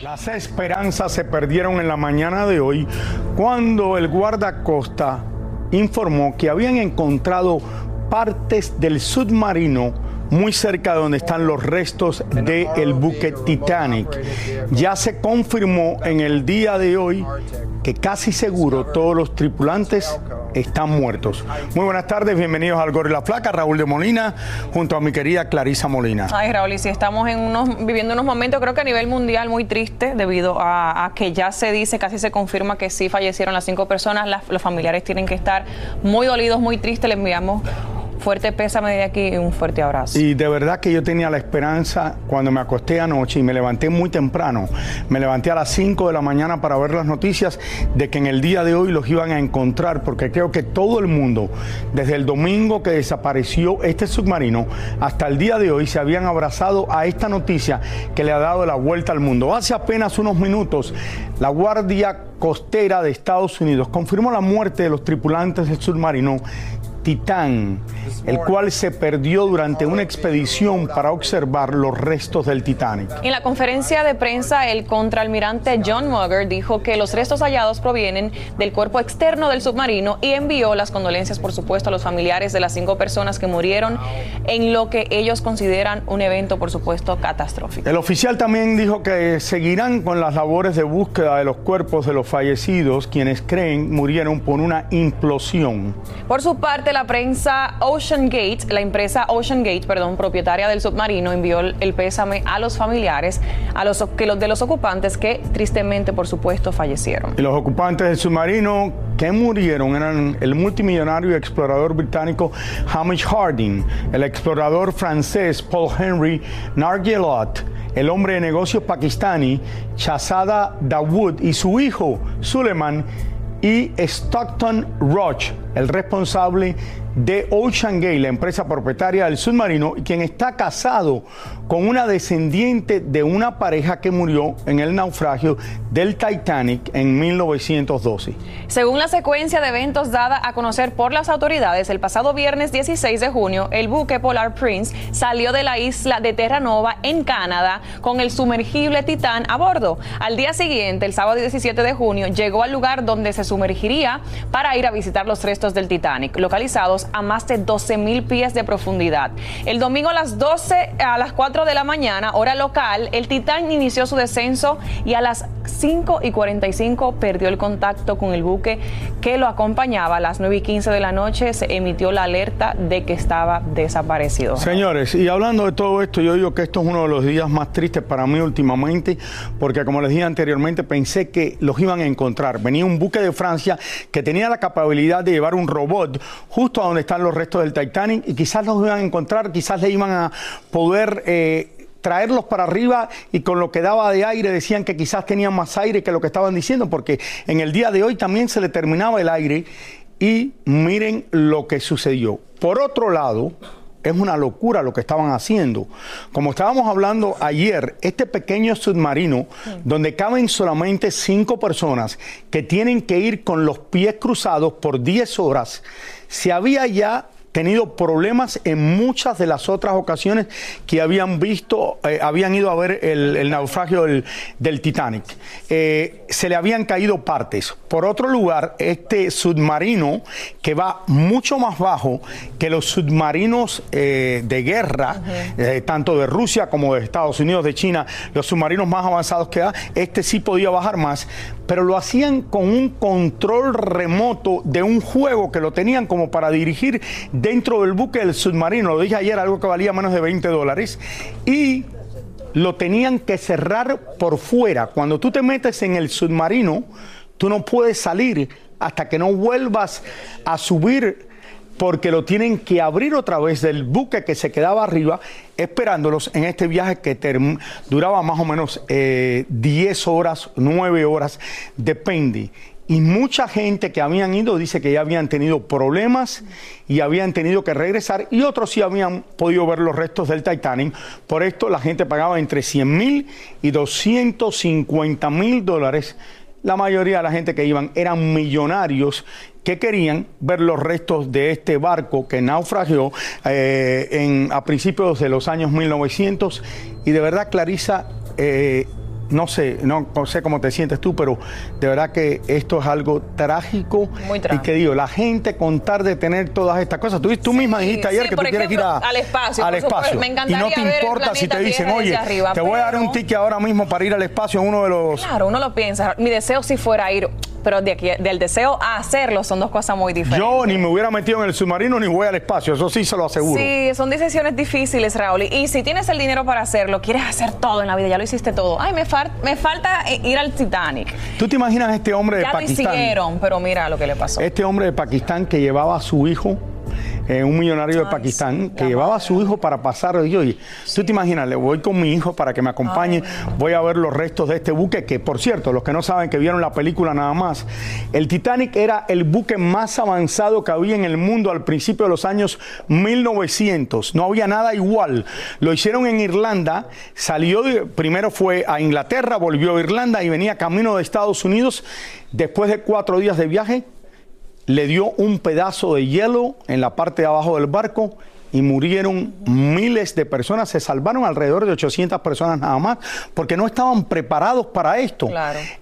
Las esperanzas se perdieron en la mañana de hoy cuando el guardacosta informó que habían encontrado partes del submarino muy cerca de donde están los restos del buque Titanic. Ya se confirmó en el día de hoy que casi seguro todos los tripulantes están muertos. Muy buenas tardes, bienvenidos al Gorri la Flaca, Raúl de Molina, junto a mi querida Clarisa Molina. Ay, Raúl, y si estamos en unos, viviendo unos momentos, creo que a nivel mundial muy triste, debido a, que ya se dice, casi se confirma que sí fallecieron las cinco personas, los familiares tienen que estar muy dolidos, muy tristes, les enviamos fuerte pésame de aquí y un fuerte abrazo. Y de verdad que yo tenía la esperanza cuando me acosté anoche y me levanté muy temprano, me levanté a las 5 de la mañana para ver las noticias de que en el día de hoy los iban a encontrar, porque creo que todo el mundo, desde el domingo que desapareció este submarino hasta el día de hoy, se habían abrazado a esta noticia que le ha dado la vuelta al mundo. Hace apenas unos minutos, la Guardia Costera de Estados Unidos confirmó la muerte de los tripulantes del submarino Titán, el cual se perdió durante una expedición para observar los restos del Titanic. En la conferencia de prensa, el contraalmirante John Mugger dijo que los restos hallados provienen del cuerpo externo del submarino y envió las condolencias, por supuesto, a los familiares de las cinco personas que murieron en lo que ellos consideran un evento, por supuesto, catastrófico. El oficial también dijo que seguirán con las labores de búsqueda de los cuerpos de los fallecidos, quienes creen murieron por una implosión. Por su parte, la prensa Ocean Gate, la empresa Ocean Gate, perdón, propietaria del submarino, envió el pésame a los familiares, a los que los de los ocupantes que tristemente, por supuesto, fallecieron. Y los ocupantes del submarino que murieron eran el multimillonario y explorador británico Hamish Harding, el explorador francés Paul Henry Nargelot, el hombre de negocios pakistani Shahzada Dawood y su hijo Suleiman y Stockton Roach, el responsable de Ocean Gate, la empresa propietaria del submarino, quien está casado con una descendiente de una pareja que murió en el naufragio del Titanic en 1912. Según la secuencia de eventos dada a conocer por las autoridades, el pasado viernes 16 de junio, el buque Polar Prince salió de la isla de Terranova en Canadá con el sumergible Titán a bordo. Al día siguiente, el sábado 17 de junio, llegó al lugar donde se sumergiría para ir a visitar los restos del Titanic, localizados a más de 12 mil pies de profundidad. El domingo a las 12, a las 4 de la mañana, hora local, el Titanic inició su descenso y a las 5 y 45 perdió el contacto con el buque que lo acompañaba. A las 9 y 15 de la noche se emitió la alerta de que estaba desaparecido. Señores, y hablando de todo esto, yo digo que esto es uno de los días más tristes para mí últimamente, porque como les dije anteriormente, pensé que los iban a encontrar. Venía un buque de Francia que tenía la capacidad de llevar un robot justo a donde están los restos del Titanic y quizás los iban a encontrar, quizás le iban a poder... Eh, traerlos para arriba y con lo que daba de aire decían que quizás tenían más aire que lo que estaban diciendo, porque en el día de hoy también se le terminaba el aire y miren lo que sucedió. Por otro lado, es una locura lo que estaban haciendo. Como estábamos hablando ayer, este pequeño submarino, donde caben solamente cinco personas que tienen que ir con los pies cruzados por 10 horas, se había ya tenido problemas en muchas de las otras ocasiones que habían visto, eh, habían ido a ver el, naufragio del, Titanic. Eh, se le habían caído partes. Por otro lugar, este submarino que va mucho más bajo que los submarinos eh, de guerra, tanto de Rusia como de Estados Unidos, de China, los submarinos más avanzados que da, este sí podía bajar más, pero lo hacían con un control remoto de un juego que lo tenían como para dirigir dentro del buque del submarino, lo dije ayer, algo que valía menos de 20 dólares, y lo tenían que cerrar por fuera. Cuando tú te metes en el submarino, tú no puedes salir hasta que no vuelvas a subir porque lo tienen que abrir otra vez del buque que se quedaba arriba, esperándolos en este viaje que duraba más o menos 10 eh, horas, 9 horas, depende. Y mucha gente que habían ido dice que ya habían tenido problemas y habían tenido que regresar y otros sí habían podido ver los restos del Titanic. Por esto la gente pagaba entre 100 mil y 250 mil dólares. La mayoría de la gente que iban eran millonarios que querían ver los restos de este barco que naufragó eh, en, a principios de los años 1900. Y de verdad, Clarisa, eh, no sé, no, sé cómo te sientes tú, pero de verdad que esto es algo trágico. Muy trágico. Y que digo, la gente contar de tener todas estas cosas. Tú, tú misma dijiste ayer que tú quieres ir al espacio. Al espacio. Me y no te importa si te dicen, oye, te voy a dar un ticket ahora mismo para ir al espacio uno de los. Claro, uno lo piensa. Mi deseo si fuera ir pero de aquí, del deseo a hacerlo son dos cosas muy diferentes. Yo ni me hubiera metido en el submarino ni voy al espacio, eso sí se lo aseguro. Sí, son decisiones difíciles, Raúl. Y si tienes el dinero para hacerlo, quieres hacer todo en la vida, ya lo hiciste todo. Ay, me, me falta eh, ir al Titanic. ¿Tú te imaginas este hombre de ya Pakistán? Ya lo hicieron, pero mira lo que le pasó. Este hombre de Pakistán que llevaba a su hijo eh, un millonario de Pakistán que llevaba a su hijo para pasar. Y oye, tú te imaginas, le voy con mi hijo para que me acompañe, voy a ver los restos de este buque, que por cierto, los que no saben que vieron la película nada más, el Titanic era el buque más avanzado que había en el mundo al principio de los años 1900. No había nada igual. Lo hicieron en Irlanda, salió, primero fue a Inglaterra, volvió a Irlanda y venía camino de Estados Unidos. Después de cuatro días de viaje, le dio un pedazo de hielo en la parte de abajo del barco y murieron miles de personas, se salvaron alrededor de 800 personas nada más, porque no estaban preparados para esto.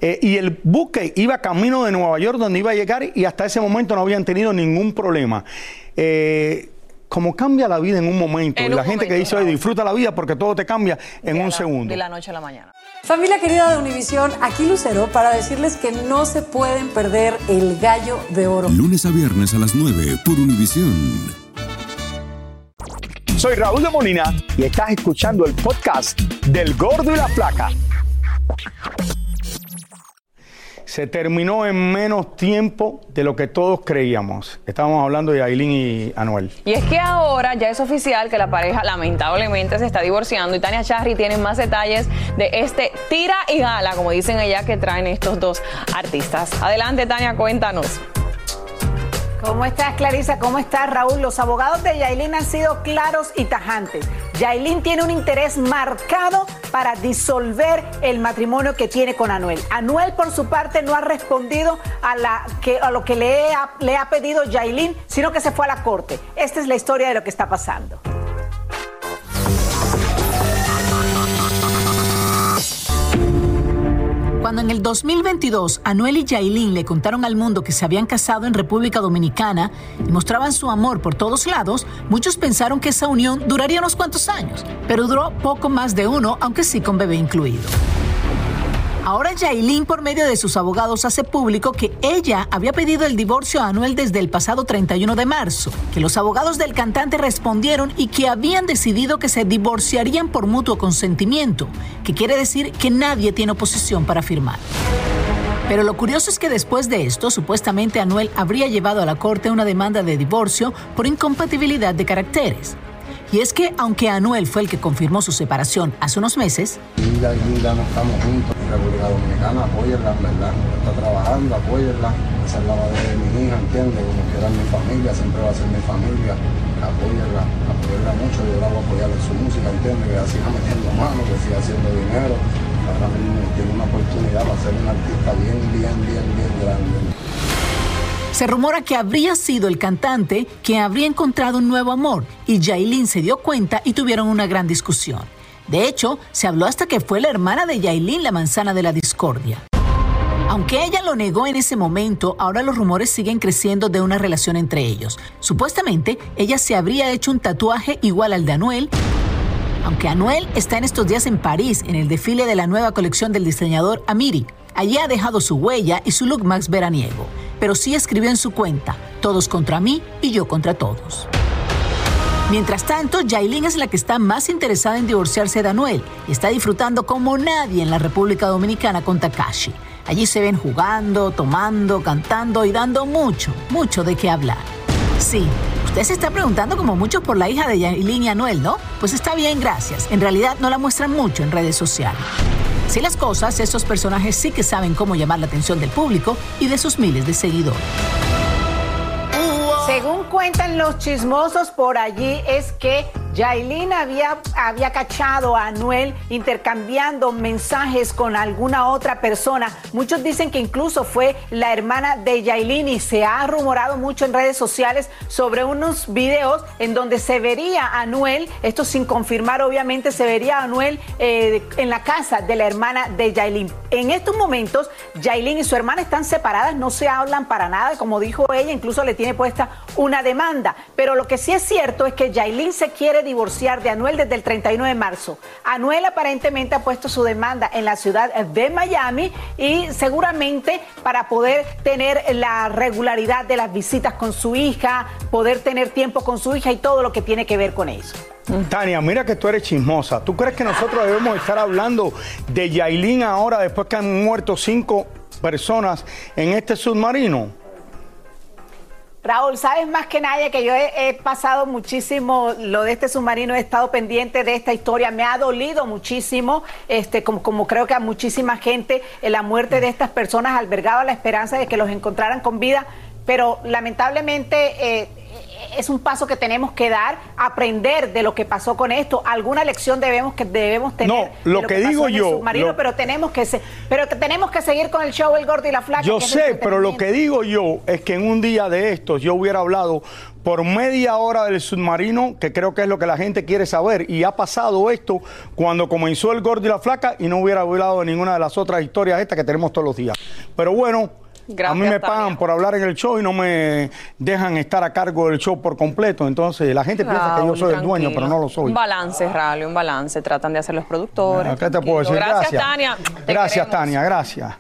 Eh, y el buque iba camino de Nueva York donde iba a llegar y hasta ese momento no habían tenido ningún problema. Eh, como cambia la vida en un momento. y la gente que dice, oye, disfruta la vida porque todo te cambia en un segundo. De la noche a la mañana. Familia querida de Univisión, aquí Lucero para decirles que no se pueden perder el gallo de oro. Lunes a viernes a las 9 por Univisión. Soy Raúl de Molina y estás escuchando el podcast del Gordo y la Flaca se terminó en menos tiempo de lo que todos creíamos. Estábamos hablando de Aileen y Anuel. Y es que ahora ya es oficial que la pareja lamentablemente se está divorciando y Tania Charry tiene más detalles de este tira y gala, como dicen ella, que traen estos dos artistas. Adelante Tania, cuéntanos. ¿Cómo estás, Clarisa? ¿Cómo estás, Raúl? Los abogados de Yailin han sido claros y tajantes. Yailin tiene un interés marcado para disolver el matrimonio que tiene con Anuel. Anuel, por su parte, no ha respondido a, lo que le ha, le ha pedido Yailin, sino que se fue a la corte. Esta es la historia de lo que está pasando. Cuando en el 2022 Anuel y Yailin le contaron al mundo que se habían casado en República Dominicana y mostraban su amor por todos lados, muchos pensaron que esa unión duraría unos cuantos años, pero duró poco más de uno, aunque sí con bebé incluido. Ahora Yailin, por medio de sus abogados, hace público que ella había pedido el divorcio a Anuel desde el pasado 31 de marzo, que los abogados del cantante respondieron y que habían decidido que se divorciarían por mutuo consentimiento, que quiere decir que nadie tiene oposición para firmar. Pero lo curioso es que después de esto, supuestamente Anuel habría llevado a la corte una demanda de divorcio por incompatibilidad de caracteres. Y es que, aunque Anuel fue el que confirmó su separación hace unos meses, no estamos juntos. República Dominicana, apóyenla, ¿verdad? Está trabajando, apóyenla. Esa es la madre de mi hija, ¿entiendes? Como quiera mi familia, siempre va a ser mi familia. Apóyenla, apóyenla mucho. Yo la voy a apoyar en su música, ¿entiendes? Que siga metiendo mano, que siga haciendo dinero. Ahora mismo tiene una oportunidad para ser un artista bien, bien, bien, bien grande. Se rumora que habría sido el cantante quien habría encontrado un nuevo amor y Yailin se dio cuenta y tuvieron una gran discusión. De hecho, se habló hasta que fue la hermana de Yailin la manzana de la discordia. Aunque ella lo negó en ese momento, ahora los rumores siguen creciendo de una relación entre ellos. Supuestamente, ella se habría hecho un tatuaje igual al de Anuel, aunque Anuel está en estos días en París en el desfile de la nueva colección del diseñador Amiri. Allí ha dejado su huella y su look más veraniego, pero sí escribió en su cuenta, todos contra mí y yo contra todos. Mientras tanto, Yailin es la que está más interesada en divorciarse de Anuel y está disfrutando como nadie en la República Dominicana con Takashi. Allí se ven jugando, tomando, cantando y dando mucho, mucho de qué hablar. Sí, usted se está preguntando como mucho por la hija de Yailin y Anuel, ¿no? Pues está bien, gracias. En realidad no la muestran mucho en redes sociales. Si las cosas, estos personajes sí que saben cómo llamar la atención del público y de sus miles de seguidores. Según cuentan los chismosos por allí, es que Yailin había, había cachado a Anuel intercambiando mensajes con alguna otra persona. Muchos dicen que incluso fue la hermana de Yailin y se ha rumorado mucho en redes sociales sobre unos videos en donde se vería a Anuel, esto sin confirmar obviamente, se vería a Anuel eh, en la casa de la hermana de Yailin. En estos momentos, Yailin y su hermana están separadas, no se hablan para nada, como dijo ella, incluso le tiene puesta una demanda. Pero lo que sí es cierto es que Yailin se quiere divorciar de Anuel desde el 31 de marzo. Anuel aparentemente ha puesto su demanda en la ciudad de Miami y seguramente para poder tener la regularidad de las visitas con su hija, poder tener tiempo con su hija y todo lo que tiene que ver con eso. Tania, mira que tú eres chismosa. ¿Tú crees que nosotros debemos estar hablando de Yailin ahora después que han muerto cinco personas en este submarino? Raúl, sabes más que nadie que yo he, pasado muchísimo lo de este submarino, he estado pendiente de esta historia, me ha dolido muchísimo, este, como, como creo que a muchísima gente, en la muerte de estas personas albergaba la esperanza de que los encontraran con vida, pero lamentablemente eh, es un paso que tenemos que dar, aprender de lo que pasó con esto. Alguna lección debemos que debemos tener. No, lo, que, digo yo, lo, pero tenemos que se, pero tenemos que seguir con el show El Gordo y la Flaca. Yo sé, pero lo que digo yo es que en un día de estos yo hubiera hablado por media hora del submarino, que creo que es lo que la gente quiere saber. Y ha pasado esto cuando comenzó el gordo y la flaca y no hubiera hablado de ninguna de las otras historias estas que tenemos todos los días. Pero bueno, Gracias, a mí me pagan por hablar en el show y no me dejan estar a cargo del show por completo. Entonces la gente piensa que yo soy el dueño, pero no lo soy. Un balance, Rally, un balance. Tratan de hacer los productores. ¿Qué te puedo decir? Gracias, gracias. Tania. Te gracias, queremos. Tania. Gracias.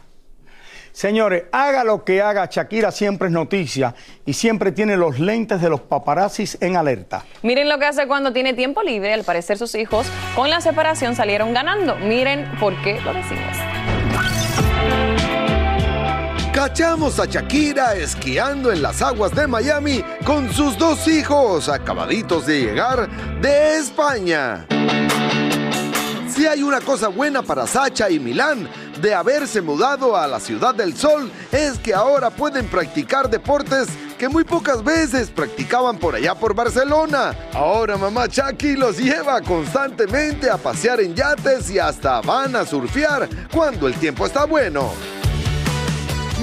Señores, haga lo que haga, Shakira siempre es noticia y siempre tiene los lentes de los paparazzis en alerta. Miren lo que hace cuando tiene tiempo libre. Al parecer sus hijos con la separación salieron ganando. Miren por qué lo decimos. Cachamos a Shakira esquiando en las aguas de Miami con sus dos hijos acabaditos de llegar de España. Si hay una cosa buena para Sacha y Milán de haberse mudado a la Ciudad del Sol es que ahora pueden practicar deportes que muy pocas veces practicaban por allá por Barcelona. Ahora mamá Chucky los lleva constantemente a pasear en yates y hasta van a surfear cuando el tiempo está bueno.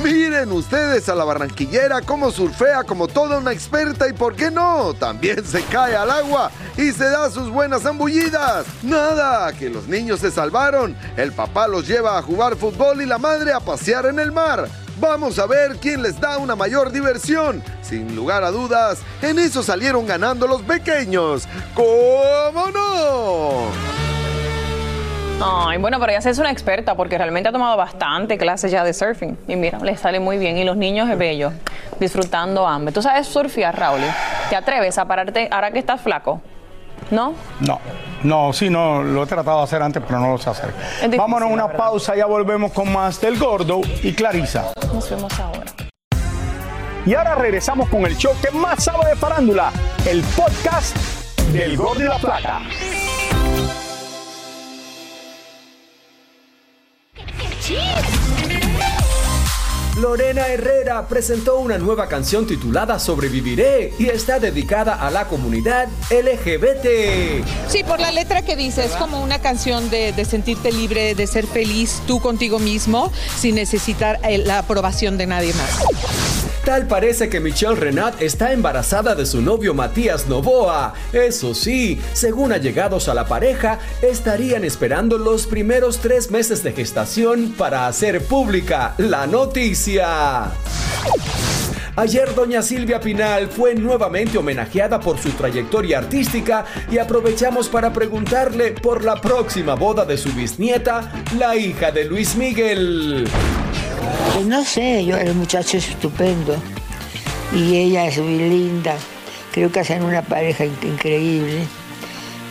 Miren ustedes a la barranquillera cómo surfea como toda una experta y por qué no, también se cae al agua y se da sus buenas zambullidas. Nada, que los niños se salvaron, el papá los lleva a jugar fútbol y la madre a pasear en el mar. Vamos a ver quién les da una mayor diversión. Sin lugar a dudas, en eso salieron ganando los pequeños. ¿Cómo no? Ay, bueno, pero ella es una experta porque realmente ha tomado bastante clases ya de surfing. Y mira, le sale muy bien. Y los niños es bello, disfrutando ambos. ¿Tú sabes surfear, Raúl? ¿Te atreves a pararte ahora que estás flaco? ¿No? No, no, sí, no, lo he tratado de hacer antes, pero no lo sé hacer. Vámonos a una pausa, ya volvemos con más del Gordo y Clarisa. Nos vemos ahora. Y ahora regresamos con el show que más sabe de farándula, el podcast del Gordo y la Plata. Lorena Herrera presentó una nueva canción titulada Sobreviviré y está dedicada a la comunidad LGBT. Sí, por la letra que dice, es como una canción de, de sentirte libre, de ser feliz tú contigo mismo, sin necesitar eh, la aprobación de nadie más. Tal parece que Michelle Renat está embarazada de su novio Matías Novoa. Eso sí, según allegados a la pareja, estarían esperando los primeros tres meses de gestación para hacer pública la noticia. Ayer doña Silvia Pinal fue nuevamente homenajeada por su trayectoria artística y aprovechamos para preguntarle por la próxima boda de su bisnieta, la hija de Luis Miguel. Pues no sé, yo el muchacho es estupendo y ella es muy linda. Creo que hacen una pareja in- increíble,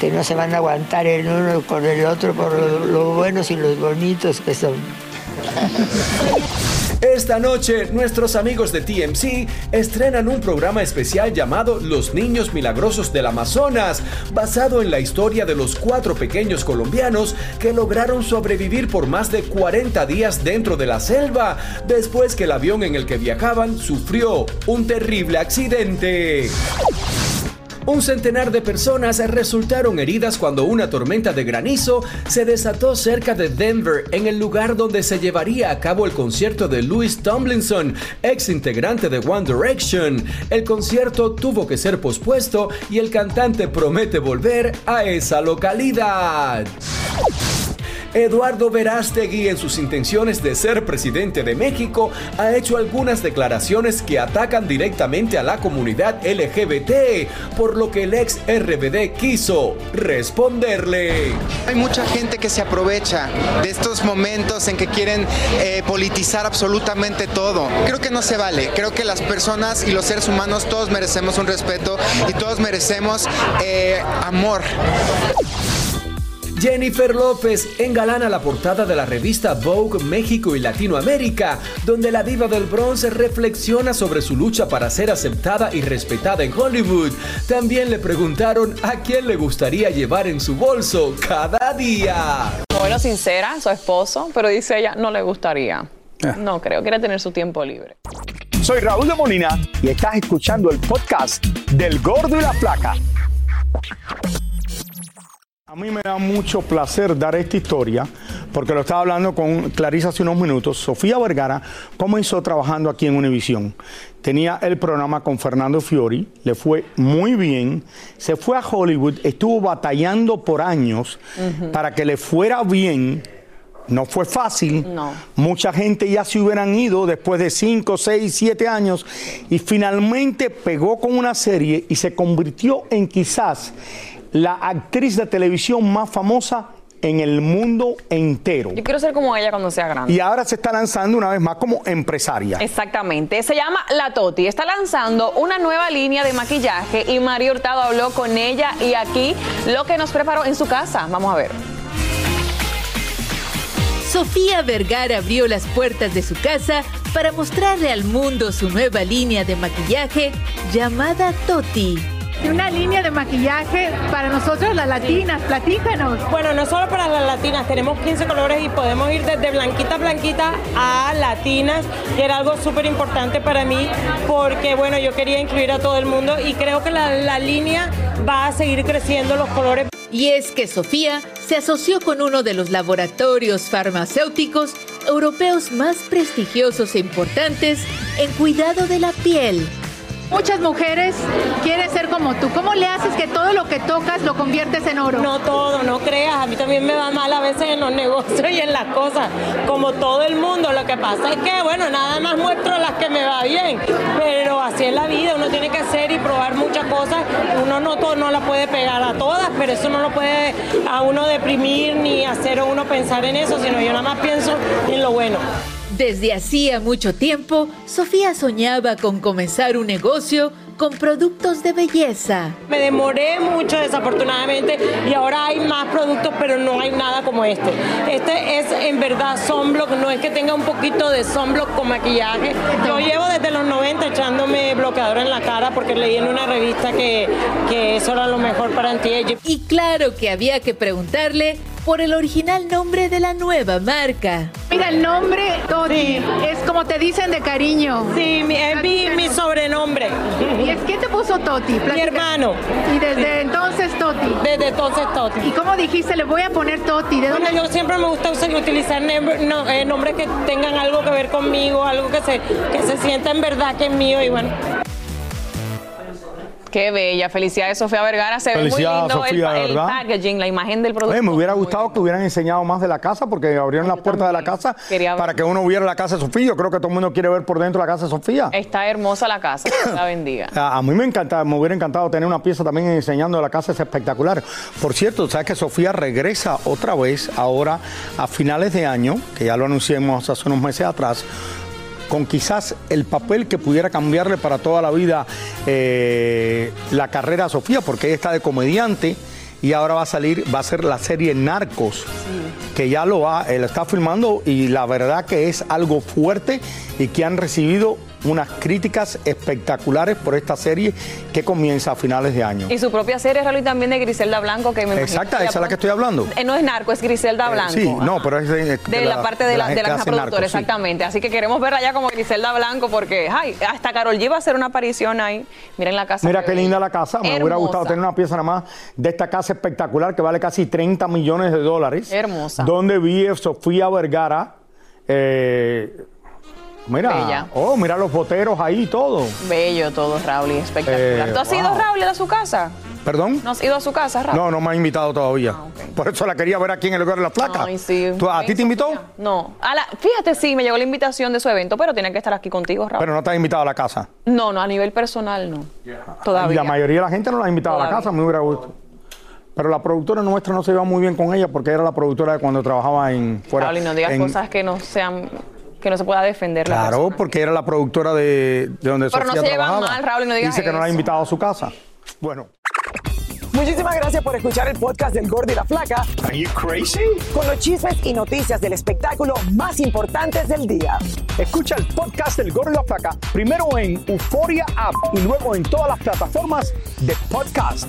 que no se van a aguantar el uno con el otro por lo, lo buenos y los bonitos que son. Esta noche, nuestros amigos de TMC estrenan un programa especial llamado Los Niños Milagrosos del Amazonas, basado en la historia de los cuatro pequeños colombianos que lograron sobrevivir por más de 40 días dentro de la selva, después que el avión en el que viajaban sufrió un terrible accidente. Un centenar de personas resultaron heridas cuando una tormenta de granizo se desató cerca de Denver, en el lugar donde se llevaría a cabo el concierto de Louis Tomlinson, ex integrante de One Direction. El concierto tuvo que ser pospuesto y el cantante promete volver a esa localidad. Eduardo Verástegui, en sus intenciones de ser presidente de México, ha hecho algunas declaraciones que atacan directamente a la comunidad LGBT, por lo que el ex RBD quiso responderle. Hay mucha gente que se aprovecha de estos momentos en que quieren eh, politizar absolutamente todo. Creo que no se vale. Creo que las personas y los seres humanos todos merecemos un respeto y todos merecemos eh, amor. Jennifer López engalana la portada de la revista Vogue México y Latinoamérica, donde la diva del bronce reflexiona sobre su lucha para ser aceptada y respetada en Hollywood. También le preguntaron a quién le gustaría llevar en su bolso cada día. Bueno, sincera, su esposo, pero dice ella, no le gustaría. No creo, quiere tener su tiempo libre. Soy Raúl de Molina y estás escuchando el podcast del Gordo y la Flaca. A mí me da mucho placer dar esta historia porque lo estaba hablando con Clarisa hace unos minutos. Sofía Vergara comenzó trabajando aquí en Univisión. Tenía el programa con Fernando Fiori, le fue muy bien. Se fue a Hollywood, estuvo batallando por años para que le fuera bien. No fue fácil. No. Mucha gente ya se hubieran ido después de 5, 6, 7 años y finalmente pegó con una serie y se convirtió en quizás la actriz de televisión más famosa en el mundo entero. Yo quiero ser como ella cuando sea grande. Y ahora se está lanzando una vez más como empresaria. Exactamente, se llama La Toti, está lanzando una nueva línea de maquillaje y Mario Hurtado habló con ella y aquí lo que nos preparó en su casa. Vamos a ver. Sofía Vergara abrió las puertas de su casa para mostrarle al mundo su nueva línea de maquillaje llamada Toti. Una línea de maquillaje para nosotros las latinas, platícanos. Bueno, no solo para las latinas, tenemos 15 colores y podemos ir desde blanquita, blanquita a latinas, y era algo súper importante para mí porque, bueno, yo quería incluir a todo el mundo y creo que la, la línea va a seguir creciendo los colores. Y es que Sofía se asoció con uno de los laboratorios farmacéuticos europeos más prestigiosos e importantes en cuidado de la piel. Muchas mujeres quieren ser como tú. ¿Cómo le haces que todo lo que tocas lo conviertes en oro? No todo, no creas. A mí también me va mal a veces en los negocios y en las cosas, como todo el mundo. Lo que pasa es que, bueno, nada más muestro las que me va bien. Pero así es la vida, uno tiene que hacer y probar muchas cosas. Uno no, todo, no la puede pegar a todas, pero eso no lo puede a uno deprimir ni hacer a uno pensar en eso, sino yo nada más pienso en lo bueno. Desde hacía mucho tiempo, Sofía soñaba con comenzar un negocio con productos de belleza. Me demoré mucho desafortunadamente y ahora hay más productos, pero no hay nada como este. Este es en verdad sunblock, no es que tenga un poquito de sunblock con maquillaje. Yo llevo desde los 90 echándome bloqueador en la cara porque leí en una revista que, que eso era lo mejor para anti-aging. Y claro que había que preguntarle por el original nombre de la nueva marca. Mira, el nombre Toti es como te dicen de cariño. Sí, mi- es mi, mi sobrenombre. ¿Y es quién te puso Toti? Mi hermano. Y desde entonces Toti. Desde entonces Toti. ¿Y cómo dijiste? Le voy a poner Toti. ¿De? Bueno, yo siempre me gusta usar- utilizar no- eh, nombres que tengan algo que ver conmigo, algo que se, que se sienta en verdad que es mío y bueno. Qué bella. Felicidades, Sofía Vergara. Se ve muy lindo el, Sofía, el packaging, la imagen del producto. Oye, me hubiera gustado que hubieran enseñado más de la casa porque abrieron las puertas de la casa para que uno viera la casa de Sofía. Yo creo que todo el mundo quiere ver por dentro la casa de Sofía. Está hermosa la casa. La bendiga. A, a mí me encanta, me hubiera encantado tener una pieza también enseñando la casa, es espectacular. Por cierto, sabes que Sofía regresa otra vez ahora a finales de año, que ya lo anunciamos hace unos meses atrás, con quizás el papel que pudiera cambiarle para toda la vida eh, la carrera a Sofía, porque ella está de comediante y ahora va a salir, va a ser la serie Narcos, que ya lo va, él está filmando y la verdad que es algo fuerte y que han recibido unas críticas espectaculares por esta serie que comienza a finales de año. Y su propia serie, Raúl, y también de Griselda Blanco, que me Exacta, esa es la que estoy hablando. Eh, no es narco, es Griselda Blanco. Sí, no, pero es de, De, la, parte de la, de la hace productora, sí. exactamente. Así que queremos verla ya como Griselda Blanco porque, ay, hasta Carol G va a hacer una aparición ahí. Miren la casa. Mira qué linda la casa. Me hubiera gustado tener una pieza nada más de esta casa espectacular que vale casi 30 millones de dólares. Hermosa. Donde vive Sofía Vergara. Eh, mira, Bella. oh, mira los boteros ahí y todo. Bello todo, Raúl, y espectacular. Eh, ¿Tú has wow. ido, Raúl, a su casa? ¿Perdón? ¿No has ido a su casa, Raúl? No, no me ha invitado todavía. Por eso la quería ver aquí en el lugar de la placa. Ay, sí. ¿Tú- ¿A ti te invitó? No. A la- fíjate, sí, me llegó la invitación de su evento, pero tiene que estar aquí contigo, Raúl. Pero no te ha invitado a la casa. No, no, a nivel personal no. Todavía. Y la mayoría de la gente no la ha invitado a la casa, me hubiera gustado. Pero la productora nuestra no se iba muy bien con ella porque era la productora de cuando trabajaba en fuera. Raúl, y no digas en- cosas que no sean, que no se pueda defender. la Claro, persona. porque era la productora de, de donde Pero no se llevan trabajaba. mal, Raúl, y no digas Dice que no la ha invitado a su casa. Bueno. Muchísimas gracias por escuchar el podcast del Gordo y la Flaca. Are you crazy? Con los chismes y noticias del espectáculo más importantes del día. Escucha el podcast del Gordo y la Flaca primero en Euforia App y luego en todas las plataformas de podcast.